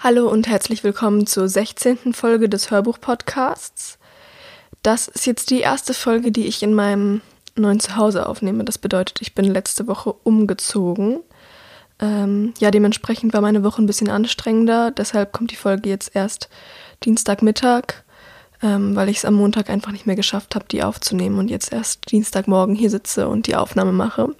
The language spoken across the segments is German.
Hallo und herzlich willkommen zur 16. Folge des Hörbuch-Podcasts. Das ist jetzt die erste Folge, die ich in meinem neuen Zuhause aufnehme. Das bedeutet, ich bin letzte Woche umgezogen. Ähm, ja, dementsprechend war meine Woche ein bisschen anstrengender. Deshalb kommt die Folge jetzt erst Dienstagmittag, ähm, weil ich es am Montag einfach nicht mehr geschafft habe, die aufzunehmen und jetzt erst Dienstagmorgen hier sitze und die Aufnahme mache.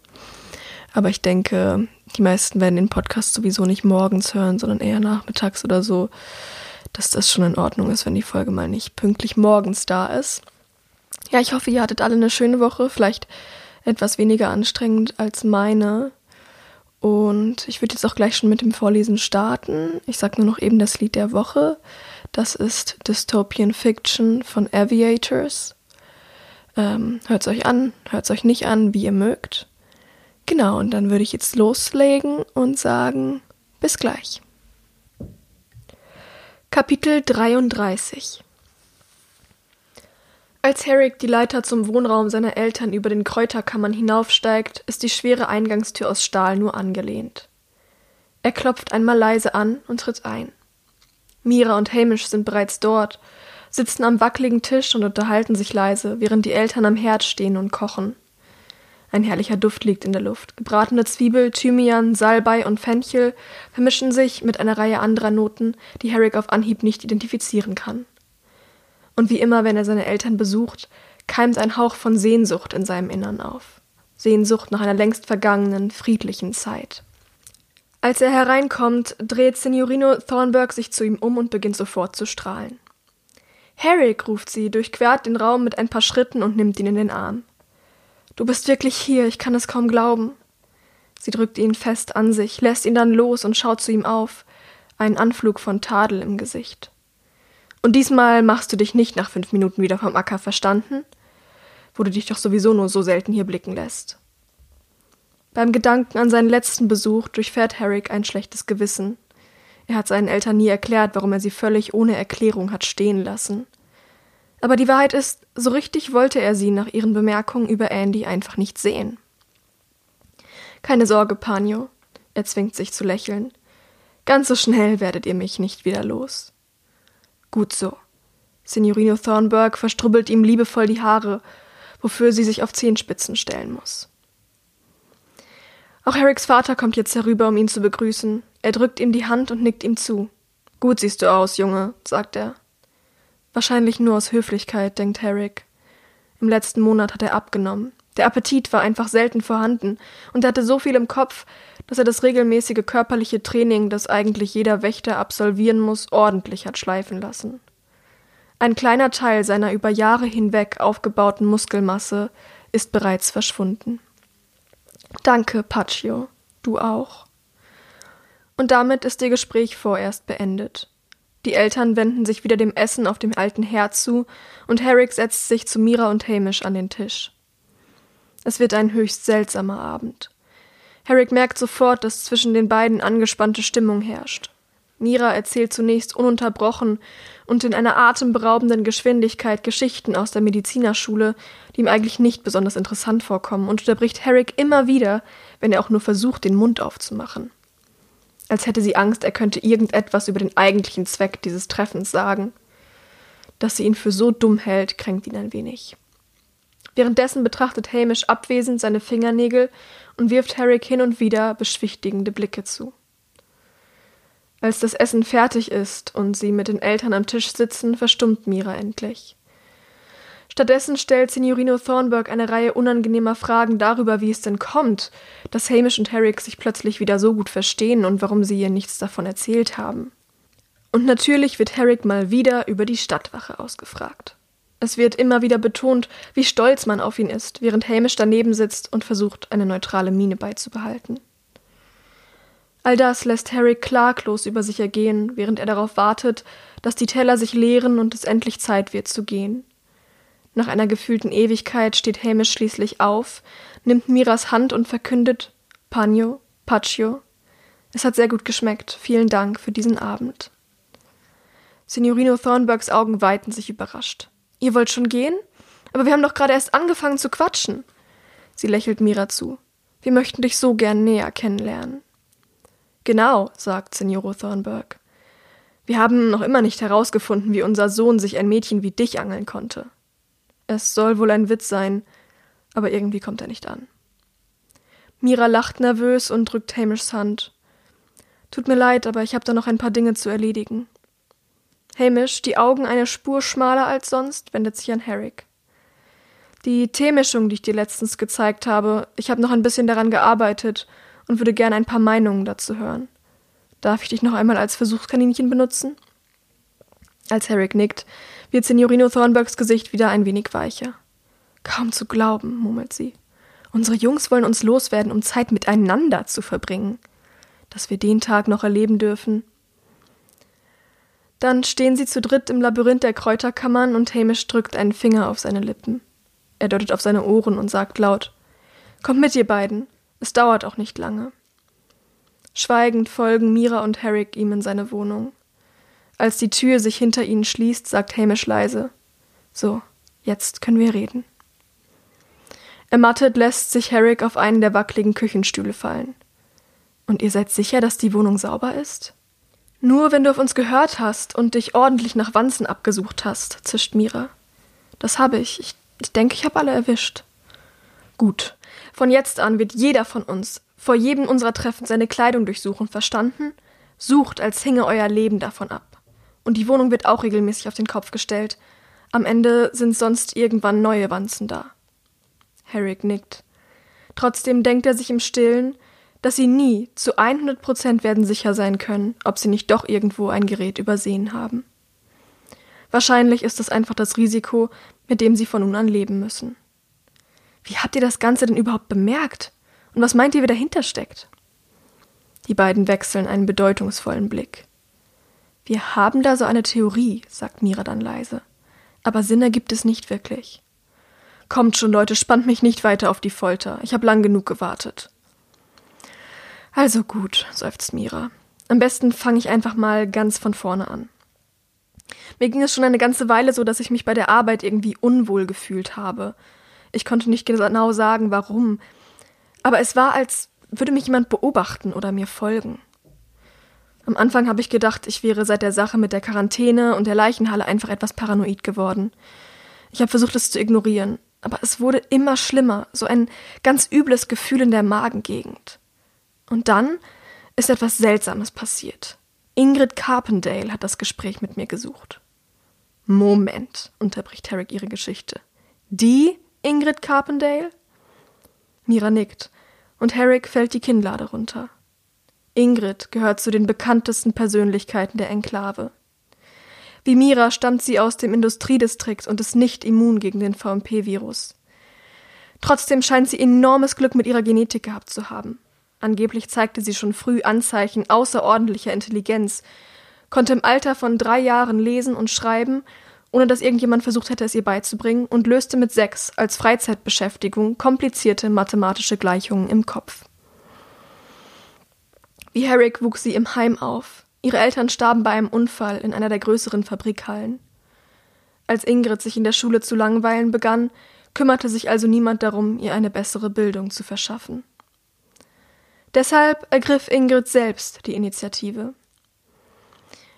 Aber ich denke, die meisten werden den Podcast sowieso nicht morgens hören, sondern eher nachmittags oder so, dass das schon in Ordnung ist, wenn die Folge mal nicht pünktlich morgens da ist. Ja, ich hoffe, ihr hattet alle eine schöne Woche, vielleicht etwas weniger anstrengend als meine. Und ich würde jetzt auch gleich schon mit dem Vorlesen starten. Ich sage nur noch eben das Lied der Woche. Das ist Dystopian Fiction von Aviators. Ähm, hört es euch an, hört es euch nicht an, wie ihr mögt. Genau, und dann würde ich jetzt loslegen und sagen, bis gleich. Kapitel 33 Als Herrick die Leiter zum Wohnraum seiner Eltern über den Kräuterkammern hinaufsteigt, ist die schwere Eingangstür aus Stahl nur angelehnt. Er klopft einmal leise an und tritt ein. Mira und Hamish sind bereits dort, sitzen am wackeligen Tisch und unterhalten sich leise, während die Eltern am Herd stehen und kochen. Ein herrlicher Duft liegt in der Luft. Gebratene Zwiebel, Thymian, Salbei und Fenchel vermischen sich mit einer Reihe anderer Noten, die Herrick auf Anhieb nicht identifizieren kann. Und wie immer, wenn er seine Eltern besucht, keimt ein Hauch von Sehnsucht in seinem Innern auf. Sehnsucht nach einer längst vergangenen, friedlichen Zeit. Als er hereinkommt, dreht Signorino Thornburg sich zu ihm um und beginnt sofort zu strahlen. Herrick, ruft sie, durchquert den Raum mit ein paar Schritten und nimmt ihn in den Arm. Du bist wirklich hier, ich kann es kaum glauben. Sie drückt ihn fest an sich, lässt ihn dann los und schaut zu ihm auf, einen Anflug von Tadel im Gesicht. Und diesmal machst du dich nicht nach fünf Minuten wieder vom Acker verstanden, wo du dich doch sowieso nur so selten hier blicken lässt. Beim Gedanken an seinen letzten Besuch durchfährt Herrick ein schlechtes Gewissen. Er hat seinen Eltern nie erklärt, warum er sie völlig ohne Erklärung hat stehen lassen. Aber die Wahrheit ist, so richtig wollte er sie nach ihren Bemerkungen über Andy einfach nicht sehen. Keine Sorge, Panio, er zwingt sich zu lächeln. Ganz so schnell werdet ihr mich nicht wieder los. Gut so. Signorino Thornburg verstrubbelt ihm liebevoll die Haare, wofür sie sich auf Zehenspitzen stellen muss. Auch Harricks Vater kommt jetzt herüber, um ihn zu begrüßen. Er drückt ihm die Hand und nickt ihm zu. Gut siehst du aus, Junge, sagt er. Wahrscheinlich nur aus Höflichkeit, denkt Herrick. Im letzten Monat hat er abgenommen. Der Appetit war einfach selten vorhanden, und er hatte so viel im Kopf, dass er das regelmäßige körperliche Training, das eigentlich jeder Wächter absolvieren muss, ordentlich hat schleifen lassen. Ein kleiner Teil seiner über Jahre hinweg aufgebauten Muskelmasse ist bereits verschwunden. Danke, Paccio, du auch. Und damit ist ihr Gespräch vorerst beendet. Die Eltern wenden sich wieder dem Essen auf dem alten Herd zu und Herrick setzt sich zu Mira und Hamish an den Tisch. Es wird ein höchst seltsamer Abend. Herrick merkt sofort, dass zwischen den beiden angespannte Stimmung herrscht. Mira erzählt zunächst ununterbrochen und in einer atemberaubenden Geschwindigkeit Geschichten aus der Medizinerschule, die ihm eigentlich nicht besonders interessant vorkommen, und unterbricht Herrick immer wieder, wenn er auch nur versucht, den Mund aufzumachen als hätte sie Angst, er könnte irgendetwas über den eigentlichen Zweck dieses Treffens sagen. Dass sie ihn für so dumm hält, kränkt ihn ein wenig. Währenddessen betrachtet Hamish abwesend seine Fingernägel und wirft Herrick hin und wieder beschwichtigende Blicke zu. Als das Essen fertig ist und sie mit den Eltern am Tisch sitzen, verstummt Mira endlich. Stattdessen stellt Signorino Thornburg eine Reihe unangenehmer Fragen darüber, wie es denn kommt, dass Hamish und Herrick sich plötzlich wieder so gut verstehen und warum sie ihr nichts davon erzählt haben. Und natürlich wird Herrick mal wieder über die Stadtwache ausgefragt. Es wird immer wieder betont, wie stolz man auf ihn ist, während Hamish daneben sitzt und versucht, eine neutrale Miene beizubehalten. All das lässt Herrick klaglos über sich ergehen, während er darauf wartet, dass die Teller sich leeren und es endlich Zeit wird zu gehen. Nach einer gefühlten Ewigkeit steht Hamish schließlich auf, nimmt Miras Hand und verkündet Pagno, Paccio. Es hat sehr gut geschmeckt. Vielen Dank für diesen Abend. Signorino Thornburgs Augen weiten sich überrascht. Ihr wollt schon gehen? Aber wir haben doch gerade erst angefangen zu quatschen. Sie lächelt Mira zu. Wir möchten dich so gern näher kennenlernen. Genau, sagt Signoro Thornburg. Wir haben noch immer nicht herausgefunden, wie unser Sohn sich ein Mädchen wie dich angeln konnte. Es soll wohl ein Witz sein, aber irgendwie kommt er nicht an. Mira lacht nervös und drückt Hamishs Hand. Tut mir leid, aber ich habe da noch ein paar Dinge zu erledigen. Hamish, die Augen eine Spur schmaler als sonst, wendet sich an Herrick. Die Teemischung, die ich dir letztens gezeigt habe, ich habe noch ein bisschen daran gearbeitet und würde gerne ein paar Meinungen dazu hören. Darf ich dich noch einmal als Versuchskaninchen benutzen? Als Herrick nickt, wird Signorino Thornbergs Gesicht wieder ein wenig weicher. Kaum zu glauben, murmelt sie. Unsere Jungs wollen uns loswerden, um Zeit miteinander zu verbringen. Dass wir den Tag noch erleben dürfen. Dann stehen sie zu dritt im Labyrinth der Kräuterkammern und Hamish drückt einen Finger auf seine Lippen. Er deutet auf seine Ohren und sagt laut: Kommt mit, ihr beiden. Es dauert auch nicht lange. Schweigend folgen Mira und Herrick ihm in seine Wohnung. Als die Tür sich hinter ihnen schließt, sagt Hamish leise: So, jetzt können wir reden. Ermattet lässt sich Herrick auf einen der wackeligen Küchenstühle fallen. Und ihr seid sicher, dass die Wohnung sauber ist? Nur wenn du auf uns gehört hast und dich ordentlich nach Wanzen abgesucht hast, zischt Mira. Das habe ich. Ich, ich denke, ich habe alle erwischt. Gut. Von jetzt an wird jeder von uns vor jedem unserer Treffen seine Kleidung durchsuchen, verstanden? Sucht, als hinge euer Leben davon ab. Und die Wohnung wird auch regelmäßig auf den Kopf gestellt. Am Ende sind sonst irgendwann neue Wanzen da. Herrick nickt. Trotzdem denkt er sich im Stillen, dass sie nie zu 100 Prozent werden sicher sein können, ob sie nicht doch irgendwo ein Gerät übersehen haben. Wahrscheinlich ist es einfach das Risiko, mit dem sie von nun an leben müssen. Wie habt ihr das Ganze denn überhaupt bemerkt? Und was meint ihr, wie dahinter steckt? Die beiden wechseln einen bedeutungsvollen Blick. Wir haben da so eine Theorie, sagt Mira dann leise. Aber Sinn ergibt es nicht wirklich. Kommt schon, Leute, spannt mich nicht weiter auf die Folter. Ich habe lang genug gewartet. Also gut, seufzt Mira. Am besten fange ich einfach mal ganz von vorne an. Mir ging es schon eine ganze Weile so, dass ich mich bei der Arbeit irgendwie unwohl gefühlt habe. Ich konnte nicht genau sagen, warum. Aber es war, als würde mich jemand beobachten oder mir folgen. Am Anfang habe ich gedacht, ich wäre seit der Sache mit der Quarantäne und der Leichenhalle einfach etwas paranoid geworden. Ich habe versucht, es zu ignorieren, aber es wurde immer schlimmer, so ein ganz übles Gefühl in der Magengegend. Und dann ist etwas Seltsames passiert. Ingrid Carpendale hat das Gespräch mit mir gesucht. Moment, unterbricht Herrick ihre Geschichte. Die Ingrid Carpendale? Mira nickt, und Herrick fällt die Kinnlade runter. Ingrid gehört zu den bekanntesten Persönlichkeiten der Enklave. Wie Mira stammt sie aus dem Industriedistrikt und ist nicht immun gegen den VMP-Virus. Trotzdem scheint sie enormes Glück mit ihrer Genetik gehabt zu haben. Angeblich zeigte sie schon früh Anzeichen außerordentlicher Intelligenz, konnte im Alter von drei Jahren lesen und schreiben, ohne dass irgendjemand versucht hätte, es ihr beizubringen, und löste mit sechs als Freizeitbeschäftigung komplizierte mathematische Gleichungen im Kopf. Wie Herrick wuchs sie im Heim auf. Ihre Eltern starben bei einem Unfall in einer der größeren Fabrikhallen. Als Ingrid sich in der Schule zu langweilen begann, kümmerte sich also niemand darum, ihr eine bessere Bildung zu verschaffen. Deshalb ergriff Ingrid selbst die Initiative.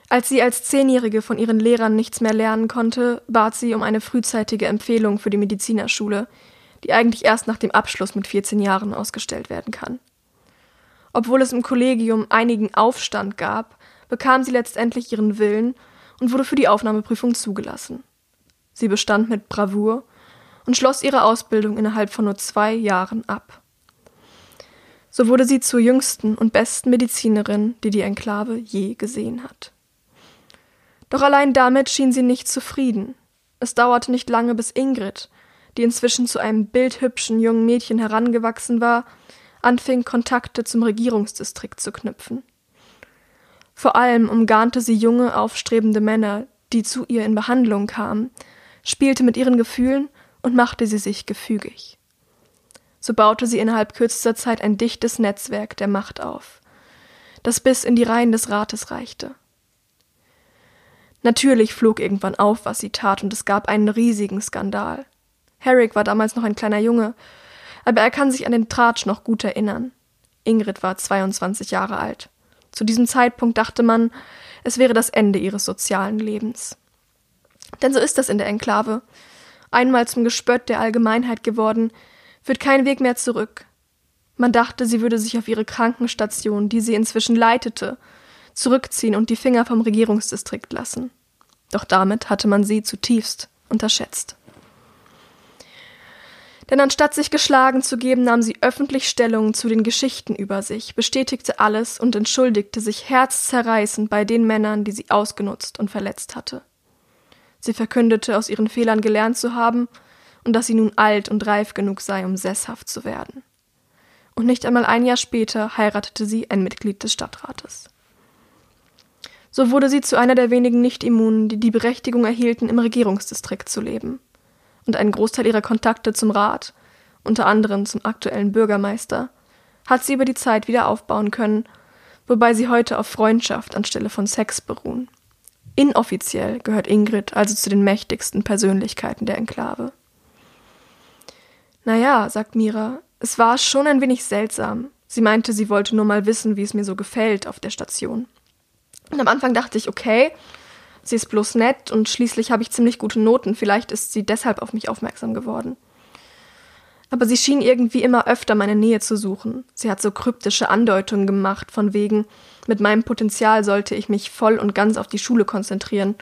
Als sie als Zehnjährige von ihren Lehrern nichts mehr lernen konnte, bat sie um eine frühzeitige Empfehlung für die Medizinerschule, die eigentlich erst nach dem Abschluss mit 14 Jahren ausgestellt werden kann. Obwohl es im Kollegium einigen Aufstand gab, bekam sie letztendlich ihren Willen und wurde für die Aufnahmeprüfung zugelassen. Sie bestand mit Bravour und schloss ihre Ausbildung innerhalb von nur zwei Jahren ab. So wurde sie zur jüngsten und besten Medizinerin, die die Enklave je gesehen hat. Doch allein damit schien sie nicht zufrieden. Es dauerte nicht lange, bis Ingrid, die inzwischen zu einem bildhübschen jungen Mädchen herangewachsen war, anfing, Kontakte zum Regierungsdistrikt zu knüpfen. Vor allem umgarnte sie junge, aufstrebende Männer, die zu ihr in Behandlung kamen, spielte mit ihren Gefühlen und machte sie sich gefügig. So baute sie innerhalb kürzester Zeit ein dichtes Netzwerk der Macht auf, das bis in die Reihen des Rates reichte. Natürlich flog irgendwann auf, was sie tat, und es gab einen riesigen Skandal. Herrick war damals noch ein kleiner Junge, aber er kann sich an den Tratsch noch gut erinnern. Ingrid war 22 Jahre alt. Zu diesem Zeitpunkt dachte man, es wäre das Ende ihres sozialen Lebens. Denn so ist das in der Enklave. Einmal zum Gespött der Allgemeinheit geworden, führt kein Weg mehr zurück. Man dachte, sie würde sich auf ihre Krankenstation, die sie inzwischen leitete, zurückziehen und die Finger vom Regierungsdistrikt lassen. Doch damit hatte man sie zutiefst unterschätzt. Denn anstatt sich geschlagen zu geben, nahm sie öffentlich Stellung zu den Geschichten über sich, bestätigte alles und entschuldigte sich herzzerreißend bei den Männern, die sie ausgenutzt und verletzt hatte. Sie verkündete, aus ihren Fehlern gelernt zu haben und dass sie nun alt und reif genug sei, um sesshaft zu werden. Und nicht einmal ein Jahr später heiratete sie ein Mitglied des Stadtrates. So wurde sie zu einer der wenigen Nicht-Immunen, die die Berechtigung erhielten, im Regierungsdistrikt zu leben und einen Großteil ihrer Kontakte zum Rat, unter anderem zum aktuellen Bürgermeister, hat sie über die Zeit wieder aufbauen können, wobei sie heute auf Freundschaft anstelle von Sex beruhen. Inoffiziell gehört Ingrid also zu den mächtigsten Persönlichkeiten der Enklave. Naja, sagt Mira, es war schon ein wenig seltsam. Sie meinte, sie wollte nur mal wissen, wie es mir so gefällt auf der Station. Und am Anfang dachte ich, okay, Sie ist bloß nett und schließlich habe ich ziemlich gute Noten, vielleicht ist sie deshalb auf mich aufmerksam geworden. Aber sie schien irgendwie immer öfter meine Nähe zu suchen. Sie hat so kryptische Andeutungen gemacht, von wegen, mit meinem Potenzial sollte ich mich voll und ganz auf die Schule konzentrieren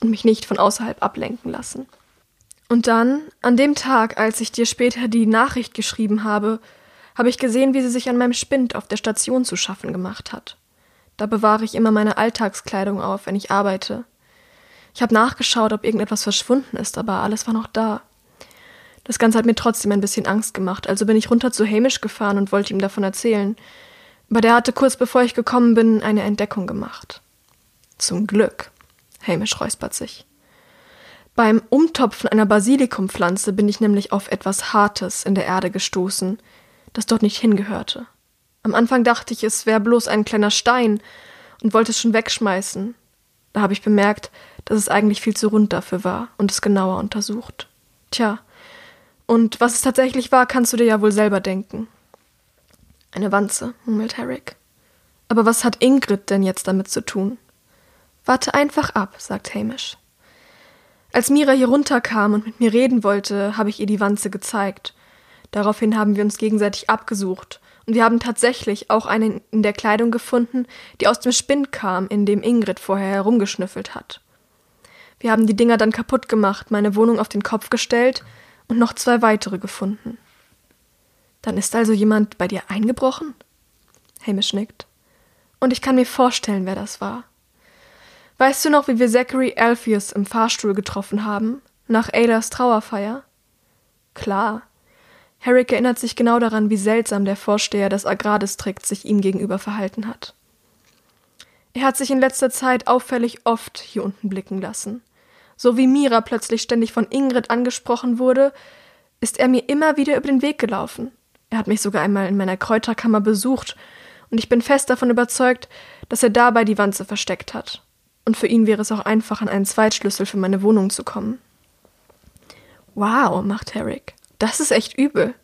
und mich nicht von außerhalb ablenken lassen. Und dann, an dem Tag, als ich dir später die Nachricht geschrieben habe, habe ich gesehen, wie sie sich an meinem Spind auf der Station zu schaffen gemacht hat. Da bewahre ich immer meine Alltagskleidung auf, wenn ich arbeite. Ich habe nachgeschaut, ob irgendetwas verschwunden ist, aber alles war noch da. Das Ganze hat mir trotzdem ein bisschen Angst gemacht, also bin ich runter zu Hamish gefahren und wollte ihm davon erzählen. Aber der hatte kurz bevor ich gekommen bin eine Entdeckung gemacht. Zum Glück. Hamish räuspert sich. Beim Umtopfen einer Basilikumpflanze bin ich nämlich auf etwas Hartes in der Erde gestoßen, das dort nicht hingehörte. Am Anfang dachte ich, es wäre bloß ein kleiner Stein und wollte es schon wegschmeißen. Da habe ich bemerkt, dass es eigentlich viel zu rund dafür war und es genauer untersucht. Tja, und was es tatsächlich war, kannst du dir ja wohl selber denken. Eine Wanze, murmelt Herrick. Aber was hat Ingrid denn jetzt damit zu tun? Warte einfach ab, sagt Hamish. Als Mira hier runterkam und mit mir reden wollte, habe ich ihr die Wanze gezeigt. Daraufhin haben wir uns gegenseitig abgesucht und wir haben tatsächlich auch eine in der Kleidung gefunden, die aus dem Spind kam, in dem Ingrid vorher herumgeschnüffelt hat. Wir haben die Dinger dann kaputt gemacht, meine Wohnung auf den Kopf gestellt und noch zwei weitere gefunden. Dann ist also jemand bei dir eingebrochen? Hamish nickt. Und ich kann mir vorstellen, wer das war. Weißt du noch, wie wir Zachary Alpheus im Fahrstuhl getroffen haben, nach Adas Trauerfeier? Klar. Herrick erinnert sich genau daran, wie seltsam der Vorsteher des Agrardistrikts sich ihm gegenüber verhalten hat. Er hat sich in letzter Zeit auffällig oft hier unten blicken lassen. So wie Mira plötzlich ständig von Ingrid angesprochen wurde, ist er mir immer wieder über den Weg gelaufen. Er hat mich sogar einmal in meiner Kräuterkammer besucht, und ich bin fest davon überzeugt, dass er dabei die Wanze versteckt hat. Und für ihn wäre es auch einfach, an einen Zweitschlüssel für meine Wohnung zu kommen. Wow, macht Herrick. Das ist echt übel.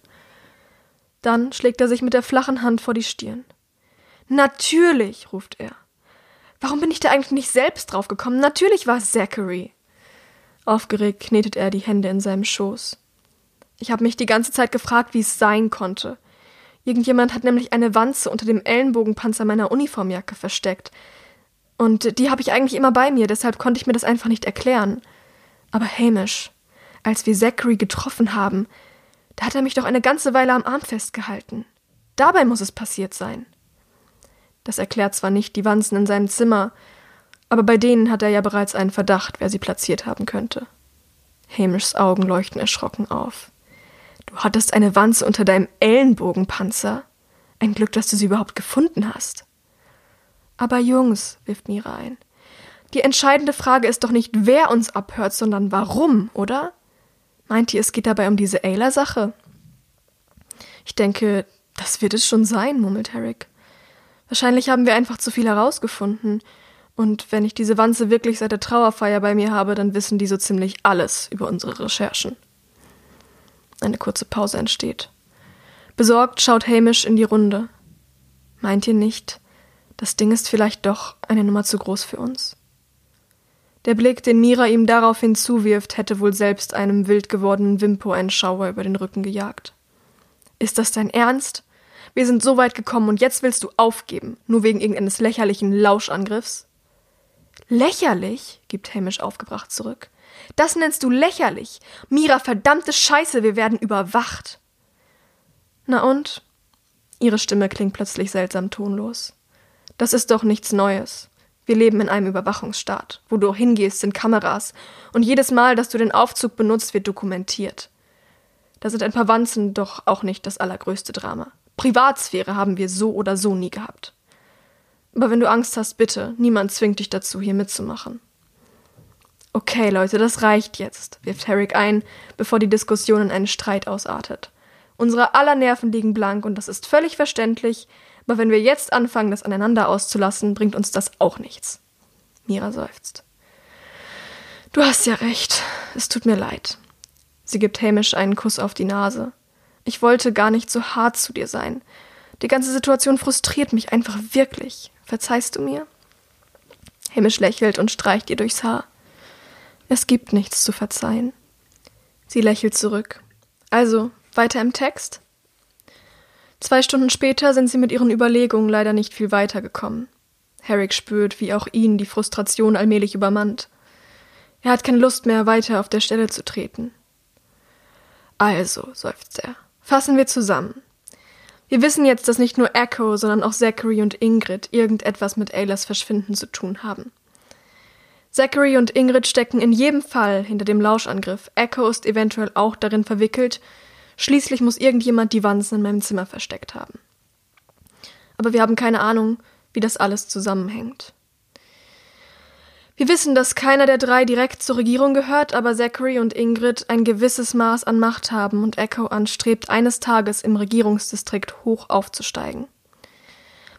Dann schlägt er sich mit der flachen Hand vor die Stirn. Natürlich, ruft er. Warum bin ich da eigentlich nicht selbst drauf gekommen? Natürlich war es Zachary. Aufgeregt knetet er die Hände in seinem Schoß. Ich habe mich die ganze Zeit gefragt, wie es sein konnte. Irgendjemand hat nämlich eine Wanze unter dem Ellenbogenpanzer meiner Uniformjacke versteckt. Und die habe ich eigentlich immer bei mir, deshalb konnte ich mir das einfach nicht erklären. Aber Hamish, als wir Zachary getroffen haben, da hat er mich doch eine ganze Weile am Arm festgehalten. Dabei muss es passiert sein. Das erklärt zwar nicht die Wanzen in seinem Zimmer, aber bei denen hat er ja bereits einen Verdacht, wer sie platziert haben könnte. Hamishs Augen leuchten erschrocken auf. Du hattest eine Wanze unter deinem Ellenbogenpanzer. Ein Glück, dass du sie überhaupt gefunden hast. Aber Jungs, wirft Mira ein, die entscheidende Frage ist doch nicht, wer uns abhört, sondern warum, oder? Meint ihr, es geht dabei um diese Ayla-Sache? Ich denke, das wird es schon sein, murmelt Herrick. Wahrscheinlich haben wir einfach zu viel herausgefunden. Und wenn ich diese Wanze wirklich seit der Trauerfeier bei mir habe, dann wissen die so ziemlich alles über unsere Recherchen. Eine kurze Pause entsteht. Besorgt schaut Hamish in die Runde. Meint ihr nicht, Das Ding ist vielleicht doch eine Nummer zu groß für uns. Der Blick, den Mira ihm daraufhin zuwirft, hätte wohl selbst einem wild gewordenen Wimpo einen Schauer über den Rücken gejagt. Ist das dein Ernst? Wir sind so weit gekommen und jetzt willst du aufgeben, nur wegen irgendeines lächerlichen Lauschangriffs? Lächerlich? gibt Hamish aufgebracht zurück. Das nennst du lächerlich. Mira, verdammte Scheiße, wir werden überwacht. Na und? Ihre Stimme klingt plötzlich seltsam tonlos. Das ist doch nichts Neues. Wir leben in einem Überwachungsstaat. Wo du hingehst, sind Kameras. Und jedes Mal, dass du den Aufzug benutzt, wird dokumentiert. Da sind ein paar Wanzen doch auch nicht das allergrößte Drama. Privatsphäre haben wir so oder so nie gehabt. Aber wenn du Angst hast, bitte, niemand zwingt dich dazu, hier mitzumachen. Okay, Leute, das reicht jetzt, wirft Herrick ein, bevor die Diskussion in einen Streit ausartet. Unsere aller Nerven liegen blank und das ist völlig verständlich, aber wenn wir jetzt anfangen, das aneinander auszulassen, bringt uns das auch nichts. Mira seufzt. Du hast ja recht. Es tut mir leid. Sie gibt Hamish einen Kuss auf die Nase. Ich wollte gar nicht so hart zu dir sein. Die ganze Situation frustriert mich einfach wirklich. Verzeihst du mir? Hamish lächelt und streicht ihr durchs Haar. Es gibt nichts zu verzeihen. Sie lächelt zurück. Also, weiter im Text? Zwei Stunden später sind sie mit ihren Überlegungen leider nicht viel weitergekommen. Herrick spürt, wie auch ihn die Frustration allmählich übermannt. Er hat keine Lust mehr, weiter auf der Stelle zu treten. Also, seufzt er, fassen wir zusammen. Wir wissen jetzt, dass nicht nur Echo, sondern auch Zachary und Ingrid irgendetwas mit Aylas Verschwinden zu tun haben. Zachary und Ingrid stecken in jedem Fall hinter dem Lauschangriff. Echo ist eventuell auch darin verwickelt. Schließlich muss irgendjemand die Wanzen in meinem Zimmer versteckt haben. Aber wir haben keine Ahnung, wie das alles zusammenhängt. Wir wissen, dass keiner der drei direkt zur Regierung gehört, aber Zachary und Ingrid ein gewisses Maß an Macht haben und Echo anstrebt, eines Tages im Regierungsdistrikt hoch aufzusteigen.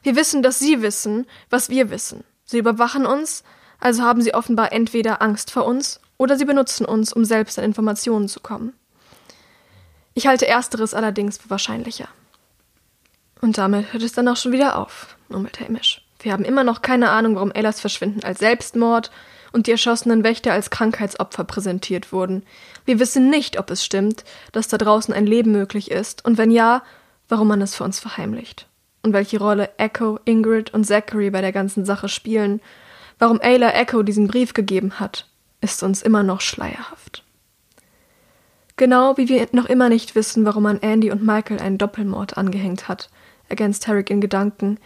Wir wissen, dass sie wissen, was wir wissen. Sie überwachen uns, also haben sie offenbar entweder Angst vor uns oder sie benutzen uns, um selbst an Informationen zu kommen. Ich halte ersteres allerdings für wahrscheinlicher. Und damit hört es dann auch schon wieder auf, murmelt Hamish. Wir haben immer noch keine Ahnung, warum Ellas Verschwinden als Selbstmord und die erschossenen Wächter als Krankheitsopfer präsentiert wurden. Wir wissen nicht, ob es stimmt, dass da draußen ein Leben möglich ist, und wenn ja, warum man es für uns verheimlicht. Und welche Rolle Echo, Ingrid und Zachary bei der ganzen Sache spielen, warum Ayla Echo diesen Brief gegeben hat, ist uns immer noch schleierhaft. Genau wie wir noch immer nicht wissen, warum man Andy und Michael einen Doppelmord angehängt hat, ergänzt Herrick in Gedanken,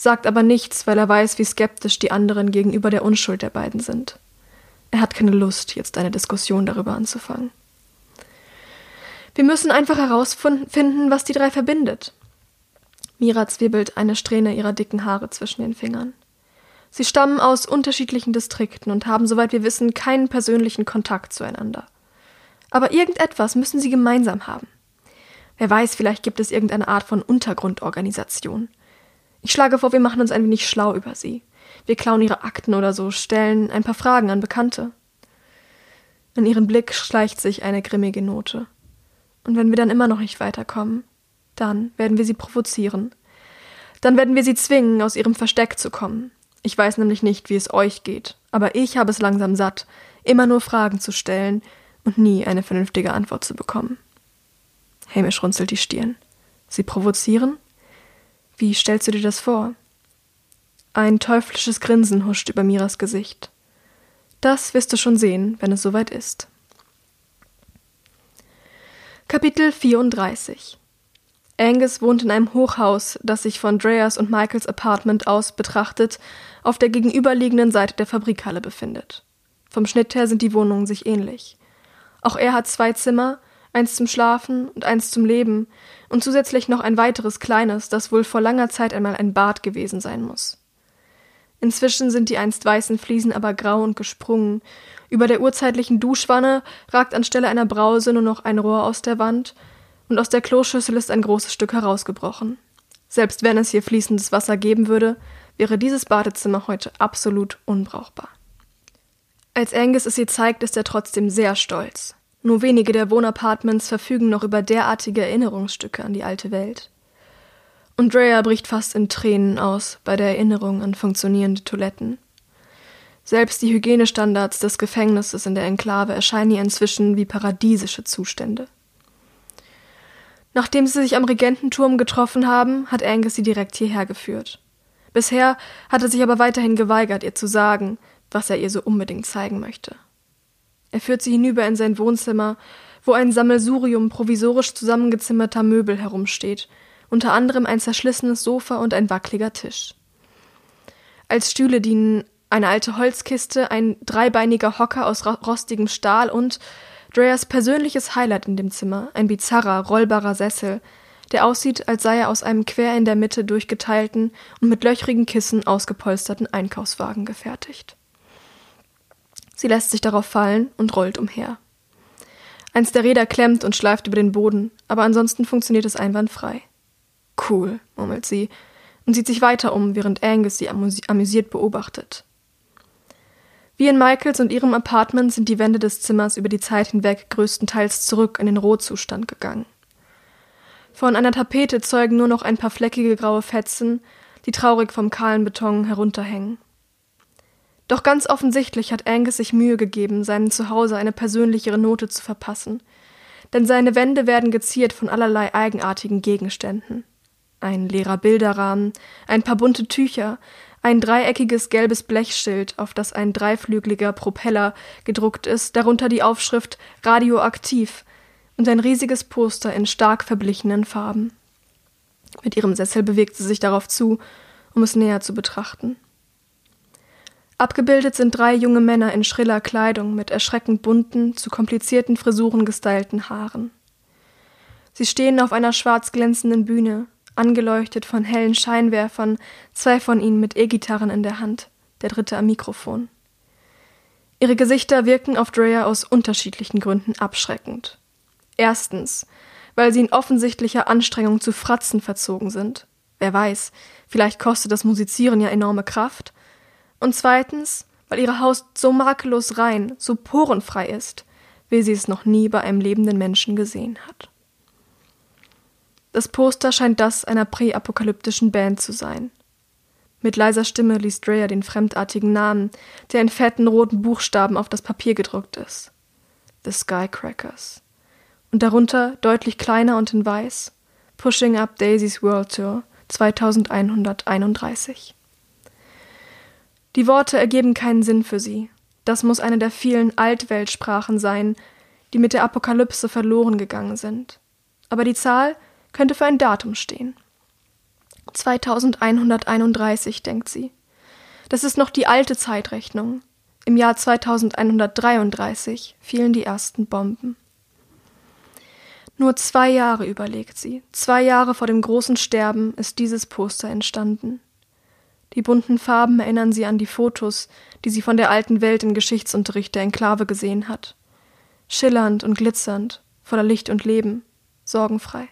sagt aber nichts, weil er weiß, wie skeptisch die anderen gegenüber der Unschuld der beiden sind. Er hat keine Lust, jetzt eine Diskussion darüber anzufangen. Wir müssen einfach herausfinden, was die drei verbindet. Mira zwirbelt eine Strähne ihrer dicken Haare zwischen den Fingern. Sie stammen aus unterschiedlichen Distrikten und haben, soweit wir wissen, keinen persönlichen Kontakt zueinander. Aber irgendetwas müssen sie gemeinsam haben. Wer weiß, vielleicht gibt es irgendeine Art von Untergrundorganisation. Ich schlage vor, wir machen uns ein wenig schlau über sie. Wir klauen ihre Akten oder so, stellen ein paar Fragen an Bekannte. In ihren Blick schleicht sich eine grimmige Note. Und wenn wir dann immer noch nicht weiterkommen, dann werden wir sie provozieren. Dann werden wir sie zwingen, aus ihrem Versteck zu kommen. Ich weiß nämlich nicht, wie es euch geht, aber ich habe es langsam satt, immer nur Fragen zu stellen und nie eine vernünftige Antwort zu bekommen. Hamish runzelt die Stirn. Sie provozieren? Wie stellst du dir das vor? Ein teuflisches Grinsen huscht über Miras Gesicht. Das wirst du schon sehen, wenn es soweit ist. Kapitel 34 Angus wohnt in einem Hochhaus, das sich von Dreas und Michaels Apartment aus betrachtet auf der gegenüberliegenden Seite der Fabrikhalle befindet. Vom Schnitt her sind die Wohnungen sich ähnlich. Auch er hat zwei Zimmer, eins zum Schlafen und eins zum Leben, und zusätzlich noch ein weiteres kleines, das wohl vor langer Zeit einmal ein Bad gewesen sein muss. Inzwischen sind die einst weißen Fliesen aber grau und gesprungen. Über der urzeitlichen Duschwanne ragt anstelle einer Brause nur noch ein Rohr aus der Wand, und aus der Kloschüssel ist ein großes Stück herausgebrochen. Selbst wenn es hier fließendes Wasser geben würde, wäre dieses Badezimmer heute absolut unbrauchbar. Als Angus es ihr zeigt, ist er trotzdem sehr stolz. Nur wenige der Wohnapartments verfügen noch über derartige Erinnerungsstücke an die alte Welt. Und Drea bricht fast in Tränen aus bei der Erinnerung an funktionierende Toiletten. Selbst die Hygienestandards des Gefängnisses in der Enklave erscheinen ihr inzwischen wie paradiesische Zustände. Nachdem sie sich am Regententurm getroffen haben, hat Angus sie direkt hierher geführt. Bisher hat er sich aber weiterhin geweigert, ihr zu sagen, was er ihr so unbedingt zeigen möchte. Er führt sie hinüber in sein Wohnzimmer, wo ein Sammelsurium provisorisch zusammengezimmerter Möbel herumsteht, unter anderem ein zerschlissenes Sofa und ein wackeliger Tisch. Als Stühle dienen eine alte Holzkiste, ein dreibeiniger Hocker aus rostigem Stahl und Dreas persönliches Highlight in dem Zimmer, ein bizarrer, rollbarer Sessel, der aussieht, als sei er aus einem quer in der Mitte durchgeteilten und mit löchrigen Kissen ausgepolsterten Einkaufswagen gefertigt. Sie lässt sich darauf fallen und rollt umher. Eins der Räder klemmt und schleift über den Boden, aber ansonsten funktioniert es einwandfrei. Cool, murmelt sie und sieht sich weiter um, während Angus sie amüsiert beobachtet. Wie in Michaels und ihrem Apartment sind die Wände des Zimmers über die Zeit hinweg größtenteils zurück in den Rohzustand gegangen. Von einer Tapete zeugen nur noch ein paar fleckige graue Fetzen, die traurig vom kahlen Beton herunterhängen. Doch ganz offensichtlich hat Angus sich Mühe gegeben, seinem Zuhause eine persönlichere Note zu verpassen, denn seine Wände werden geziert von allerlei eigenartigen Gegenständen. Ein leerer Bilderrahmen, ein paar bunte Tücher, ein dreieckiges gelbes Blechschild, auf das ein dreiflügeliger Propeller gedruckt ist, darunter die Aufschrift Radioaktiv und ein riesiges Poster in stark verblichenen Farben. Mit ihrem Sessel bewegt sie sich darauf zu, um es näher zu betrachten. Abgebildet sind drei junge Männer in schriller Kleidung mit erschreckend bunten, zu komplizierten Frisuren gestylten Haaren. Sie stehen auf einer schwarz glänzenden Bühne, angeleuchtet von hellen Scheinwerfern, zwei von ihnen mit E-Gitarren in der Hand, der dritte am Mikrofon. Ihre Gesichter wirken auf Drea aus unterschiedlichen Gründen abschreckend. Erstens, weil sie in offensichtlicher Anstrengung zu Fratzen verzogen sind. Wer weiß, vielleicht kostet das Musizieren ja enorme Kraft. Und zweitens, weil ihre Haut so makellos rein, so porenfrei ist, wie sie es noch nie bei einem lebenden Menschen gesehen hat. Das Poster scheint das einer präapokalyptischen Band zu sein. Mit leiser Stimme liest Dreyer den fremdartigen Namen, der in fetten roten Buchstaben auf das Papier gedruckt ist. The Skycrackers. Und darunter, deutlich kleiner und in weiß, Pushing Up Daisy's World Tour 2131. Die Worte ergeben keinen Sinn für sie. Das muss eine der vielen Altweltsprachen sein, die mit der Apokalypse verloren gegangen sind. Aber die Zahl könnte für ein Datum stehen. 2131, denkt sie. Das ist noch die alte Zeitrechnung. Im Jahr 2133 fielen die ersten Bomben. Nur zwei Jahre überlegt sie. Zwei Jahre vor dem großen Sterben ist dieses Poster entstanden. Die bunten Farben erinnern sie an die Fotos, die sie von der alten Welt im Geschichtsunterricht der Enklave gesehen hat. Schillernd und glitzernd, voller Licht und Leben, sorgenfrei.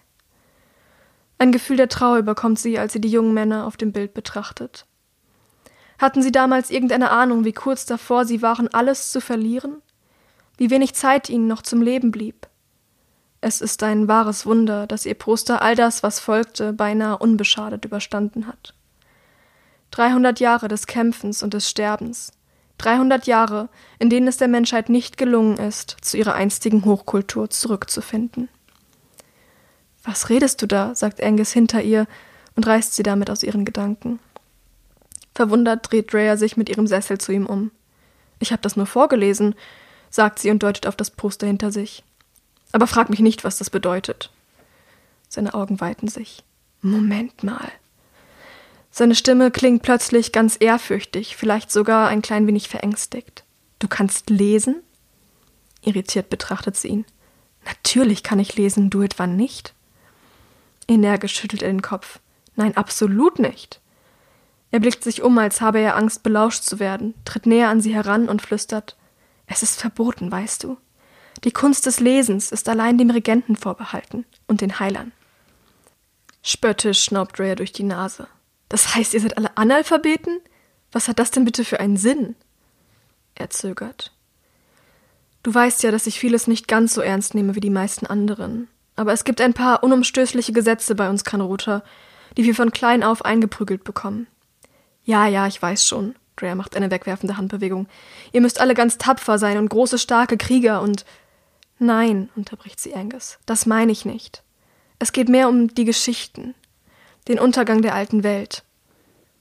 Ein Gefühl der Trauer überkommt sie, als sie die jungen Männer auf dem Bild betrachtet. Hatten sie damals irgendeine Ahnung, wie kurz davor sie waren, alles zu verlieren? Wie wenig Zeit ihnen noch zum Leben blieb? Es ist ein wahres Wunder, dass ihr Poster all das, was folgte, beinahe unbeschadet überstanden hat. 300 Jahre des Kämpfens und des Sterbens. 300 Jahre, in denen es der Menschheit nicht gelungen ist, zu ihrer einstigen Hochkultur zurückzufinden. Was redest du da? sagt Angus hinter ihr und reißt sie damit aus ihren Gedanken. Verwundert dreht Drea sich mit ihrem Sessel zu ihm um. Ich habe das nur vorgelesen, sagt sie und deutet auf das Poster hinter sich. Aber frag mich nicht, was das bedeutet. Seine Augen weiten sich. Moment mal. Seine Stimme klingt plötzlich ganz ehrfürchtig, vielleicht sogar ein klein wenig verängstigt. Du kannst lesen? Irritiert betrachtet sie ihn. Natürlich kann ich lesen, du etwa nicht? Energisch schüttelt er den Kopf. Nein, absolut nicht. Er blickt sich um, als habe er Angst, belauscht zu werden, tritt näher an sie heran und flüstert Es ist verboten, weißt du. Die Kunst des Lesens ist allein dem Regenten vorbehalten und den Heilern. Spöttisch schnaubt Rhea durch die Nase. Das heißt, ihr seid alle Analphabeten? Was hat das denn bitte für einen Sinn? Er zögert. Du weißt ja, dass ich vieles nicht ganz so ernst nehme wie die meisten anderen. Aber es gibt ein paar unumstößliche Gesetze bei uns Kanruter, die wir von klein auf eingeprügelt bekommen. Ja, ja, ich weiß schon. Drea macht eine wegwerfende Handbewegung. Ihr müsst alle ganz tapfer sein und große, starke Krieger und. Nein, unterbricht sie Angus, das meine ich nicht. Es geht mehr um die Geschichten, den Untergang der alten Welt.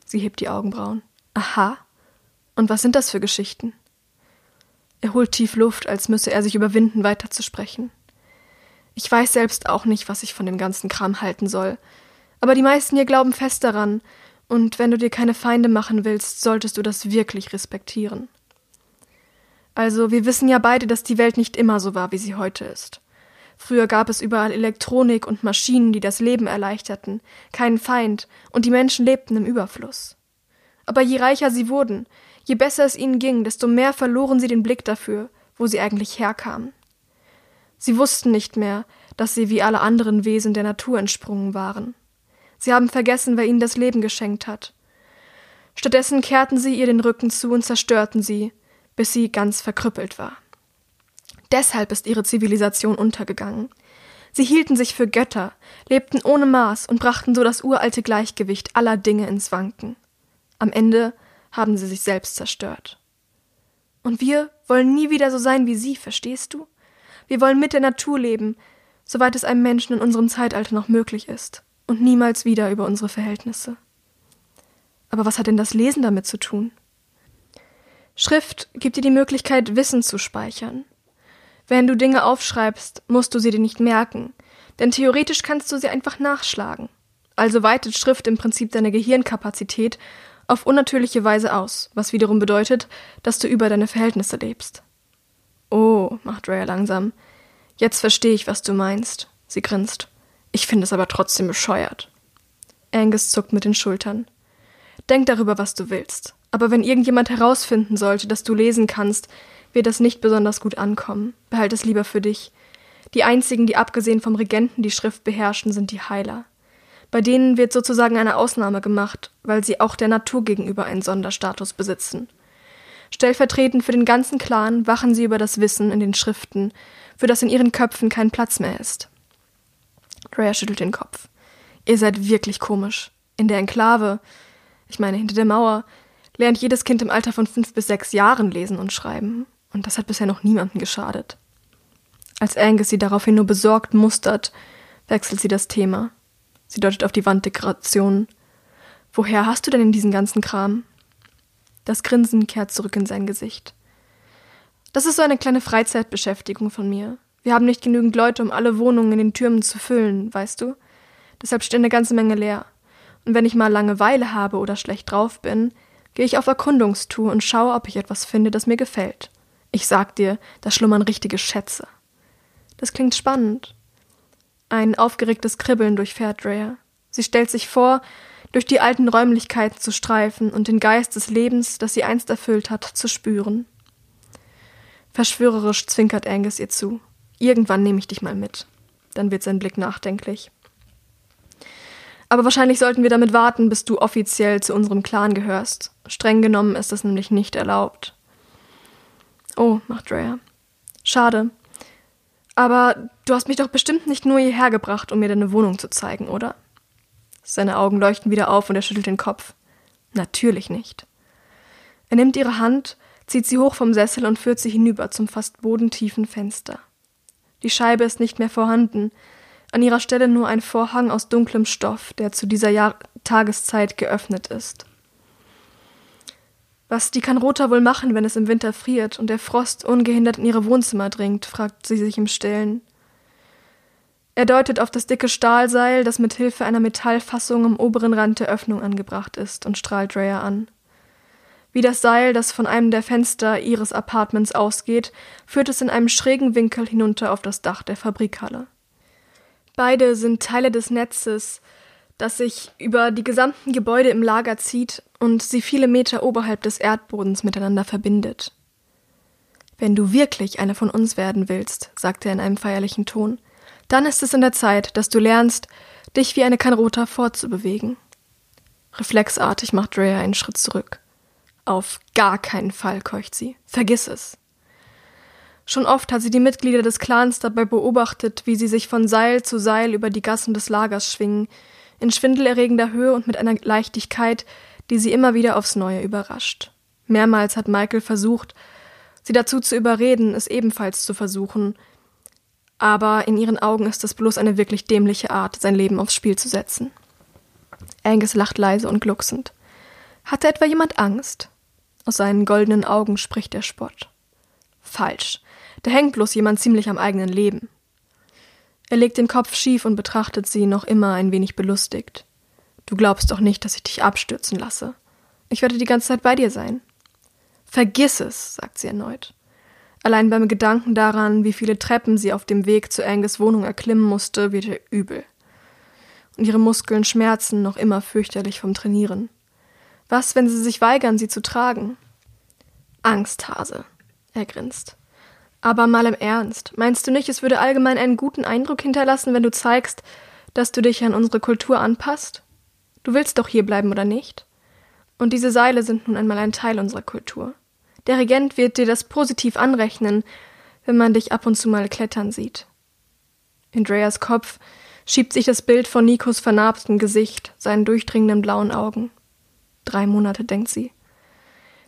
Sie hebt die Augenbrauen. Aha. Und was sind das für Geschichten? Er holt tief Luft, als müsse er sich überwinden, weiterzusprechen. Ich weiß selbst auch nicht, was ich von dem ganzen Kram halten soll. Aber die meisten hier glauben fest daran, und wenn du dir keine Feinde machen willst, solltest du das wirklich respektieren. Also, wir wissen ja beide, dass die Welt nicht immer so war, wie sie heute ist. Früher gab es überall Elektronik und Maschinen, die das Leben erleichterten, keinen Feind, und die Menschen lebten im Überfluss. Aber je reicher sie wurden, je besser es ihnen ging, desto mehr verloren sie den Blick dafür, wo sie eigentlich herkamen. Sie wussten nicht mehr, dass sie wie alle anderen Wesen der Natur entsprungen waren. Sie haben vergessen, wer ihnen das Leben geschenkt hat. Stattdessen kehrten sie ihr den Rücken zu und zerstörten sie, bis sie ganz verkrüppelt war. Deshalb ist ihre Zivilisation untergegangen. Sie hielten sich für Götter, lebten ohne Maß und brachten so das uralte Gleichgewicht aller Dinge ins Wanken. Am Ende haben sie sich selbst zerstört. Und wir wollen nie wieder so sein wie sie, verstehst du? Wir wollen mit der Natur leben, soweit es einem Menschen in unserem Zeitalter noch möglich ist, und niemals wieder über unsere Verhältnisse. Aber was hat denn das Lesen damit zu tun? Schrift gibt dir die Möglichkeit, Wissen zu speichern. Wenn du Dinge aufschreibst, musst du sie dir nicht merken, denn theoretisch kannst du sie einfach nachschlagen. Also weitet Schrift im Prinzip deine Gehirnkapazität auf unnatürliche Weise aus, was wiederum bedeutet, dass du über deine Verhältnisse lebst. Oh, macht Rhea langsam. Jetzt verstehe ich, was du meinst. Sie grinst. Ich finde es aber trotzdem bescheuert. Angus zuckt mit den Schultern. Denk darüber, was du willst. Aber wenn irgendjemand herausfinden sollte, dass du lesen kannst, wird das nicht besonders gut ankommen. Behalt es lieber für dich. Die einzigen, die abgesehen vom Regenten die Schrift beherrschen, sind die Heiler. Bei denen wird sozusagen eine Ausnahme gemacht, weil sie auch der Natur gegenüber einen Sonderstatus besitzen. Stellvertretend für den ganzen Clan wachen sie über das Wissen in den Schriften, für das in ihren Köpfen kein Platz mehr ist. Rhea schüttelt den Kopf. Ihr seid wirklich komisch. In der Enklave, ich meine hinter der Mauer, lernt jedes Kind im Alter von fünf bis sechs Jahren lesen und schreiben. Und das hat bisher noch niemandem geschadet. Als Angus sie daraufhin nur besorgt mustert, wechselt sie das Thema. Sie deutet auf die Wanddekorationen. Woher hast du denn in diesen ganzen Kram? Das Grinsen kehrt zurück in sein Gesicht. Das ist so eine kleine Freizeitbeschäftigung von mir. Wir haben nicht genügend Leute, um alle Wohnungen in den Türmen zu füllen, weißt du? Deshalb steht eine ganze Menge leer. Und wenn ich mal Langeweile habe oder schlecht drauf bin, gehe ich auf Erkundungstour und schaue, ob ich etwas finde, das mir gefällt. Ich sag dir, da schlummern richtige Schätze. Das klingt spannend. Ein aufgeregtes Kribbeln durchfährt Rhea. Sie stellt sich vor, durch die alten Räumlichkeiten zu streifen und den Geist des Lebens, das sie einst erfüllt hat, zu spüren. Verschwörerisch zwinkert Angus ihr zu. Irgendwann nehme ich dich mal mit. Dann wird sein Blick nachdenklich. Aber wahrscheinlich sollten wir damit warten, bis du offiziell zu unserem Clan gehörst. Streng genommen ist das nämlich nicht erlaubt. Oh, macht Rhea. Schade. Aber du hast mich doch bestimmt nicht nur hierher gebracht, um mir deine Wohnung zu zeigen, oder? Seine Augen leuchten wieder auf und er schüttelt den Kopf. Natürlich nicht. Er nimmt ihre Hand, zieht sie hoch vom Sessel und führt sie hinüber zum fast bodentiefen Fenster. Die Scheibe ist nicht mehr vorhanden, an ihrer Stelle nur ein Vorhang aus dunklem Stoff, der zu dieser Jahr Tageszeit geöffnet ist. Was die kann Rota wohl machen, wenn es im Winter friert und der Frost ungehindert in ihre Wohnzimmer dringt, fragt sie sich im Stillen. Er deutet auf das dicke Stahlseil, das mit Hilfe einer Metallfassung am oberen Rand der Öffnung angebracht ist, und strahlt Rhea an. Wie das Seil, das von einem der Fenster ihres Apartments ausgeht, führt es in einem schrägen Winkel hinunter auf das Dach der Fabrikhalle. Beide sind Teile des Netzes, das sich über die gesamten Gebäude im Lager zieht und sie viele Meter oberhalb des Erdbodens miteinander verbindet. Wenn du wirklich eine von uns werden willst, sagte er in einem feierlichen Ton, dann ist es in der Zeit, dass du lernst, dich wie eine Kanrota fortzubewegen. Reflexartig macht Rhea einen Schritt zurück. Auf gar keinen Fall, keucht sie. Vergiss es. Schon oft hat sie die Mitglieder des Clans dabei beobachtet, wie sie sich von Seil zu Seil über die Gassen des Lagers schwingen, in schwindelerregender Höhe und mit einer Leichtigkeit, die sie immer wieder aufs Neue überrascht. Mehrmals hat Michael versucht, sie dazu zu überreden, es ebenfalls zu versuchen, aber in ihren Augen ist es bloß eine wirklich dämliche Art, sein Leben aufs Spiel zu setzen. Angus lacht leise und glucksend. Hatte etwa jemand Angst? Aus seinen goldenen Augen spricht der Spott. Falsch. Da hängt bloß jemand ziemlich am eigenen Leben. Er legt den Kopf schief und betrachtet sie noch immer ein wenig belustigt. Du glaubst doch nicht, dass ich dich abstürzen lasse. Ich werde die ganze Zeit bei dir sein. Vergiss es, sagt sie erneut. Allein beim Gedanken daran, wie viele Treppen sie auf dem Weg zu Angus Wohnung erklimmen musste, wird ihr übel. Und ihre Muskeln schmerzen noch immer fürchterlich vom Trainieren. Was, wenn sie sich weigern, sie zu tragen? Angsthase. Er grinst. Aber mal im Ernst, meinst du nicht, es würde allgemein einen guten Eindruck hinterlassen, wenn du zeigst, dass du dich an unsere Kultur anpasst? Du willst doch hier bleiben, oder nicht? Und diese Seile sind nun einmal ein Teil unserer Kultur. Der Regent wird dir das positiv anrechnen, wenn man dich ab und zu mal klettern sieht. In Dreas Kopf schiebt sich das Bild von Nikos vernarbtem Gesicht, seinen durchdringenden blauen Augen. Drei Monate, denkt sie.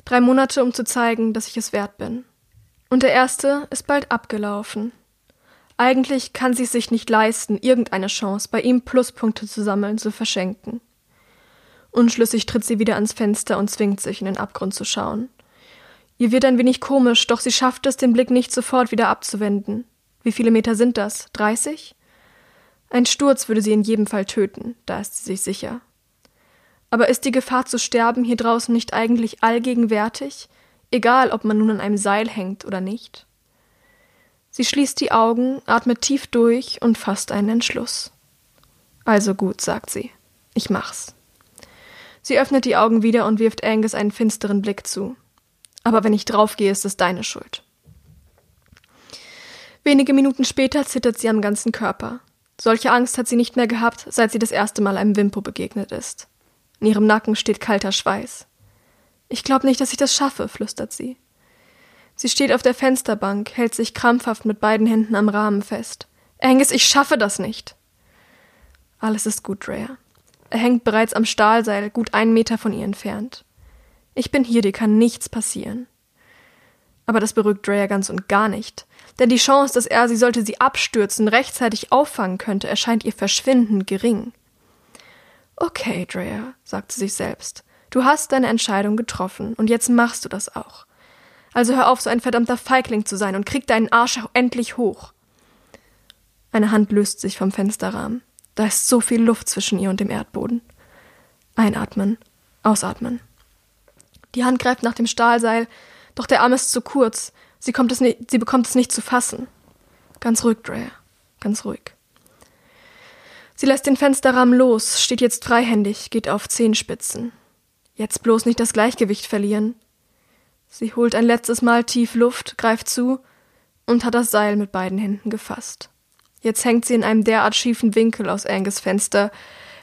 Drei Monate, um zu zeigen, dass ich es wert bin. Und der erste ist bald abgelaufen. Eigentlich kann sie es sich nicht leisten, irgendeine Chance, bei ihm Pluspunkte zu sammeln, zu verschenken. Unschlüssig tritt sie wieder ans Fenster und zwingt sich, in den Abgrund zu schauen. Ihr wird ein wenig komisch, doch sie schafft es, den Blick nicht sofort wieder abzuwenden. Wie viele Meter sind das? Dreißig? Ein Sturz würde sie in jedem Fall töten, da ist sie sich sicher. Aber ist die Gefahr zu sterben hier draußen nicht eigentlich allgegenwärtig, egal ob man nun an einem Seil hängt oder nicht? Sie schließt die Augen, atmet tief durch und fasst einen Entschluss. Also gut, sagt sie. Ich mach's. Sie öffnet die Augen wieder und wirft Angus einen finsteren Blick zu. Aber wenn ich draufgehe, ist es deine Schuld. Wenige Minuten später zittert sie am ganzen Körper. Solche Angst hat sie nicht mehr gehabt, seit sie das erste Mal einem Wimpo begegnet ist. In ihrem Nacken steht kalter Schweiß. Ich glaube nicht, dass ich das schaffe, flüstert sie. Sie steht auf der Fensterbank, hält sich krampfhaft mit beiden Händen am Rahmen fest. Angus, ich schaffe das nicht. Alles ist gut, Drea. Er hängt bereits am Stahlseil, gut einen Meter von ihr entfernt. Ich bin hier, dir kann nichts passieren. Aber das beruhigt Drea ganz und gar nicht. Denn die Chance, dass er sie, sollte sie abstürzen, rechtzeitig auffangen könnte, erscheint ihr verschwindend gering. Okay, Drea, sagt sie sich selbst. Du hast deine Entscheidung getroffen und jetzt machst du das auch. Also hör auf, so ein verdammter Feigling zu sein und krieg deinen Arsch endlich hoch. Eine Hand löst sich vom Fensterrahmen. Da ist so viel Luft zwischen ihr und dem Erdboden. Einatmen, ausatmen. Die Hand greift nach dem Stahlseil, doch der Arm ist zu kurz. Sie, kommt es sie bekommt es nicht zu fassen. Ganz ruhig, Drea. Ganz ruhig. Sie lässt den Fensterrahmen los, steht jetzt freihändig, geht auf Zehenspitzen. Jetzt bloß nicht das Gleichgewicht verlieren. Sie holt ein letztes Mal tief Luft, greift zu und hat das Seil mit beiden Händen gefasst. Jetzt hängt sie in einem derart schiefen Winkel aus Angus Fenster,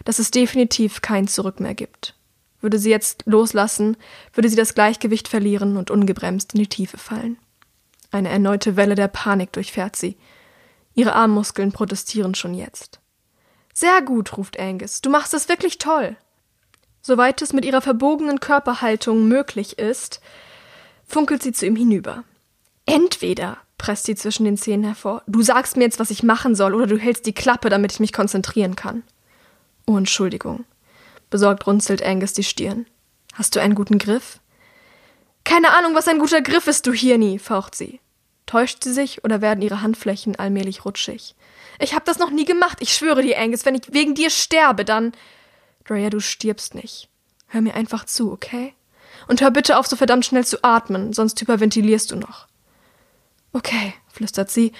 dass es definitiv kein Zurück mehr gibt. Würde sie jetzt loslassen, würde sie das Gleichgewicht verlieren und ungebremst in die Tiefe fallen. Eine erneute Welle der Panik durchfährt sie. Ihre Armmuskeln protestieren schon jetzt. Sehr gut, ruft Angus. Du machst es wirklich toll. Soweit es mit ihrer verbogenen Körperhaltung möglich ist, funkelt sie zu ihm hinüber. Entweder, presst sie zwischen den Zähnen hervor, du sagst mir jetzt, was ich machen soll, oder du hältst die Klappe, damit ich mich konzentrieren kann. Oh, Entschuldigung. Besorgt runzelt Angus die Stirn. Hast du einen guten Griff? Keine Ahnung, was ein guter Griff ist, du Hirni, faucht sie. Täuscht sie sich oder werden ihre Handflächen allmählich rutschig? Ich hab das noch nie gemacht, ich schwöre dir, Angus, wenn ich wegen dir sterbe, dann. Drea, du stirbst nicht. Hör mir einfach zu, okay? Und hör bitte auf, so verdammt schnell zu atmen, sonst hyperventilierst du noch. Okay, flüstert sie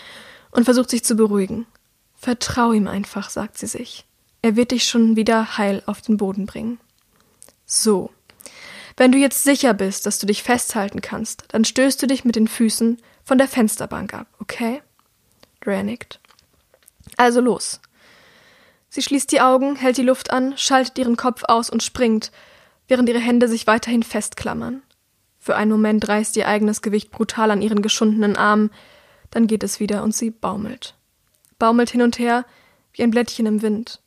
und versucht sich zu beruhigen. Vertrau ihm einfach, sagt sie sich. Er wird dich schon wieder heil auf den Boden bringen. So. Wenn du jetzt sicher bist, dass du dich festhalten kannst, dann stößt du dich mit den Füßen von der Fensterbank ab, okay? Drea nickt. Also los. Sie schließt die Augen, hält die Luft an, schaltet ihren Kopf aus und springt, während ihre Hände sich weiterhin festklammern. Für einen Moment reißt ihr eigenes Gewicht brutal an ihren geschundenen Armen, dann geht es wieder und sie baumelt. Baumelt hin und her wie ein Blättchen im Wind.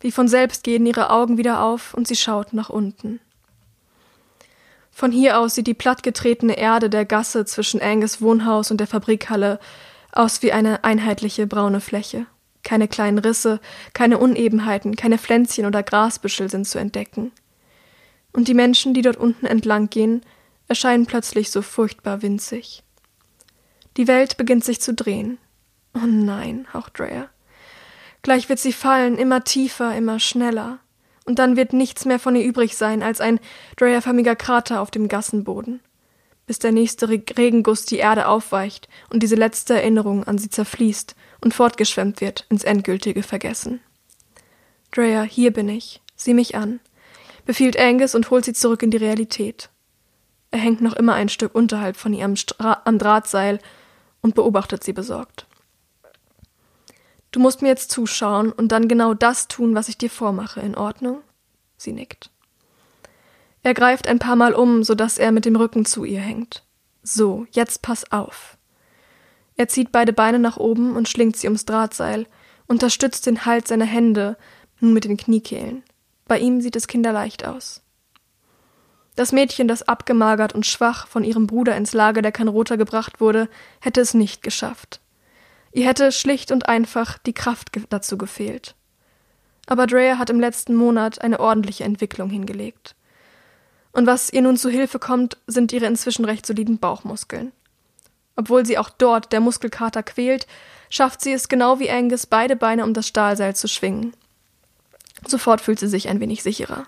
Wie von selbst gehen ihre Augen wieder auf und sie schaut nach unten. Von hier aus sieht die plattgetretene Erde der Gasse zwischen Angus Wohnhaus und der Fabrikhalle aus wie eine einheitliche braune Fläche. Keine kleinen Risse, keine Unebenheiten, keine Pflänzchen oder Grasbüschel sind zu entdecken. Und die Menschen, die dort unten entlang gehen, erscheinen plötzlich so furchtbar winzig. Die Welt beginnt sich zu drehen. Oh nein, haucht Dreyer. Gleich wird sie fallen, immer tiefer, immer schneller und dann wird nichts mehr von ihr übrig sein als ein dreierförmiger Krater auf dem Gassenboden, bis der nächste Regenguss die Erde aufweicht und diese letzte Erinnerung an sie zerfließt und fortgeschwemmt wird ins endgültige Vergessen. Drea, hier bin ich, sieh mich an, befiehlt Angus und holt sie zurück in die Realität. Er hängt noch immer ein Stück unterhalb von ihr am, Stra am Drahtseil und beobachtet sie besorgt. Du musst mir jetzt zuschauen und dann genau das tun, was ich dir vormache, in Ordnung? Sie nickt. Er greift ein paar Mal um, so dass er mit dem Rücken zu ihr hängt. So, jetzt pass auf. Er zieht beide Beine nach oben und schlingt sie ums Drahtseil, unterstützt den Hals seiner Hände, nun mit den Kniekehlen. Bei ihm sieht es kinderleicht aus. Das Mädchen, das abgemagert und schwach von ihrem Bruder ins Lager der Kanrota gebracht wurde, hätte es nicht geschafft. Ihr hätte schlicht und einfach die Kraft dazu gefehlt. Aber Drea hat im letzten Monat eine ordentliche Entwicklung hingelegt. Und was ihr nun zu Hilfe kommt, sind ihre inzwischen recht soliden Bauchmuskeln. Obwohl sie auch dort der Muskelkater quält, schafft sie es genau wie Angus, beide Beine um das Stahlseil zu schwingen. Sofort fühlt sie sich ein wenig sicherer.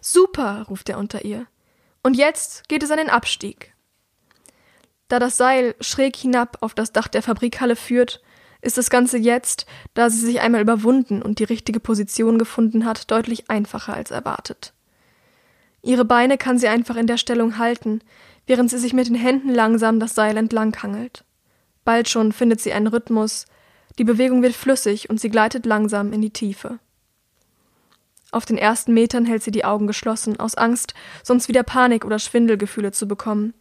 Super, ruft er unter ihr. Und jetzt geht es an den Abstieg. Da das Seil schräg hinab auf das Dach der Fabrikhalle führt, ist das Ganze jetzt, da sie sich einmal überwunden und die richtige Position gefunden hat, deutlich einfacher als erwartet. Ihre Beine kann sie einfach in der Stellung halten, während sie sich mit den Händen langsam das Seil entlang hangelt. Bald schon findet sie einen Rhythmus, die Bewegung wird flüssig und sie gleitet langsam in die Tiefe. Auf den ersten Metern hält sie die Augen geschlossen, aus Angst, sonst wieder Panik oder Schwindelgefühle zu bekommen.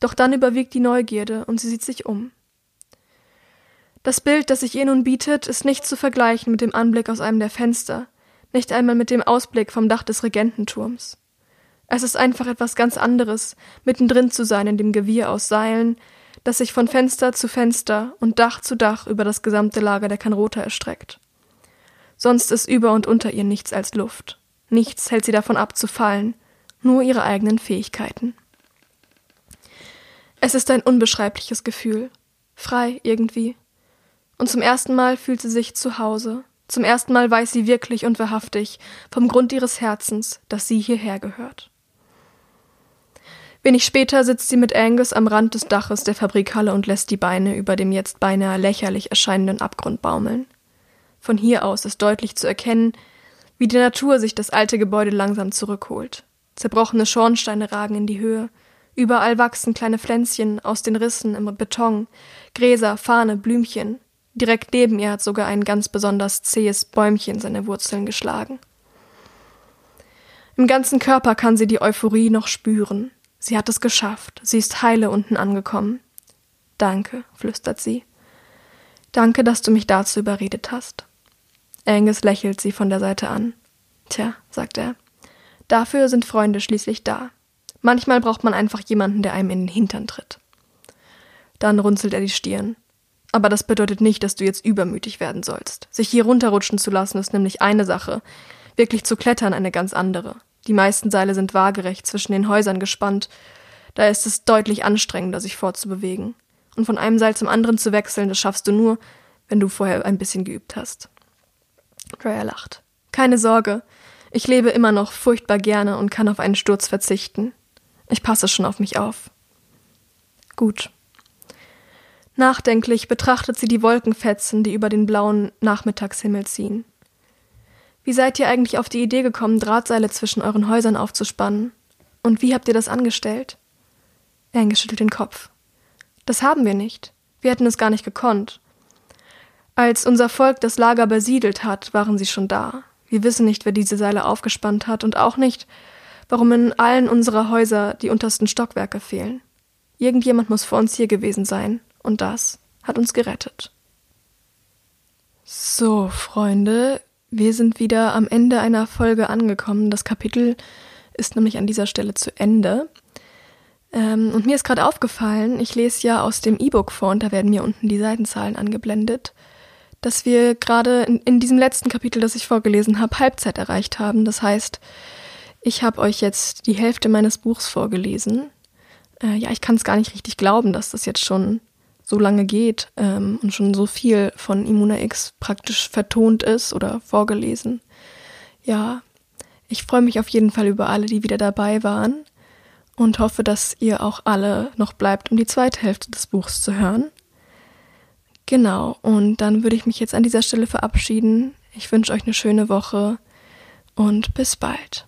Doch dann überwiegt die Neugierde und sie sieht sich um. Das Bild, das sich ihr nun bietet, ist nicht zu vergleichen mit dem Anblick aus einem der Fenster, nicht einmal mit dem Ausblick vom Dach des Regententurms. Es ist einfach etwas ganz anderes, mittendrin zu sein in dem Gewirr aus Seilen, das sich von Fenster zu Fenster und Dach zu Dach über das gesamte Lager der Kanrota erstreckt. Sonst ist über und unter ihr nichts als Luft. Nichts hält sie davon ab zu fallen, nur ihre eigenen Fähigkeiten. Es ist ein unbeschreibliches Gefühl. Frei irgendwie. Und zum ersten Mal fühlt sie sich zu Hause. Zum ersten Mal weiß sie wirklich und wahrhaftig vom Grund ihres Herzens, dass sie hierher gehört. Wenig später sitzt sie mit Angus am Rand des Daches der Fabrikhalle und lässt die Beine über dem jetzt beinahe lächerlich erscheinenden Abgrund baumeln. Von hier aus ist deutlich zu erkennen, wie die Natur sich das alte Gebäude langsam zurückholt. Zerbrochene Schornsteine ragen in die Höhe, Überall wachsen kleine Pflänzchen aus den Rissen im Beton, Gräser, Fahne, Blümchen. Direkt neben ihr hat sogar ein ganz besonders zähes Bäumchen seine Wurzeln geschlagen. Im ganzen Körper kann sie die Euphorie noch spüren. Sie hat es geschafft. Sie ist heile unten angekommen. Danke, flüstert sie. Danke, dass du mich dazu überredet hast. Angus lächelt sie von der Seite an. Tja, sagt er. Dafür sind Freunde schließlich da. Manchmal braucht man einfach jemanden, der einem in den Hintern tritt. Dann runzelt er die Stirn. Aber das bedeutet nicht, dass du jetzt übermütig werden sollst. Sich hier runterrutschen zu lassen ist nämlich eine Sache, wirklich zu klettern eine ganz andere. Die meisten Seile sind waagerecht zwischen den Häusern gespannt, da ist es deutlich anstrengender, sich fortzubewegen. Und von einem Seil zum anderen zu wechseln, das schaffst du nur, wenn du vorher ein bisschen geübt hast. Dreyer lacht. Keine Sorge, ich lebe immer noch furchtbar gerne und kann auf einen Sturz verzichten. Ich passe schon auf mich auf. Gut. Nachdenklich betrachtet sie die Wolkenfetzen, die über den blauen Nachmittagshimmel ziehen. Wie seid ihr eigentlich auf die Idee gekommen, Drahtseile zwischen euren Häusern aufzuspannen? Und wie habt ihr das angestellt? Ange schüttelt den Kopf. Das haben wir nicht. Wir hätten es gar nicht gekonnt. Als unser Volk das Lager besiedelt hat, waren sie schon da. Wir wissen nicht, wer diese Seile aufgespannt hat und auch nicht, warum in allen unserer Häuser die untersten Stockwerke fehlen. Irgendjemand muss vor uns hier gewesen sein, und das hat uns gerettet. So, Freunde, Wir sind wieder am Ende einer Folge angekommen. Das Kapitel ist nämlich an dieser Stelle zu Ende. Ähm, und mir ist gerade aufgefallen, ich lese ja aus dem E-Book vor und da werden mir unten die Seitenzahlen angeblendet, dass wir gerade in, in diesem letzten Kapitel, das ich vorgelesen habe, Halbzeit erreicht haben. Das heißt, ich habe euch jetzt die Hälfte meines Buchs vorgelesen. Äh, ja, ich kann es gar nicht richtig glauben, dass das jetzt schon so lange geht ähm, und schon so viel von Immuna X praktisch vertont ist oder vorgelesen. Ja, ich freue mich auf jeden Fall über alle, die wieder dabei waren und hoffe, dass ihr auch alle noch bleibt, um die zweite Hälfte des Buchs zu hören. Genau, und dann würde ich mich jetzt an dieser Stelle verabschieden. Ich wünsche euch eine schöne Woche und bis bald.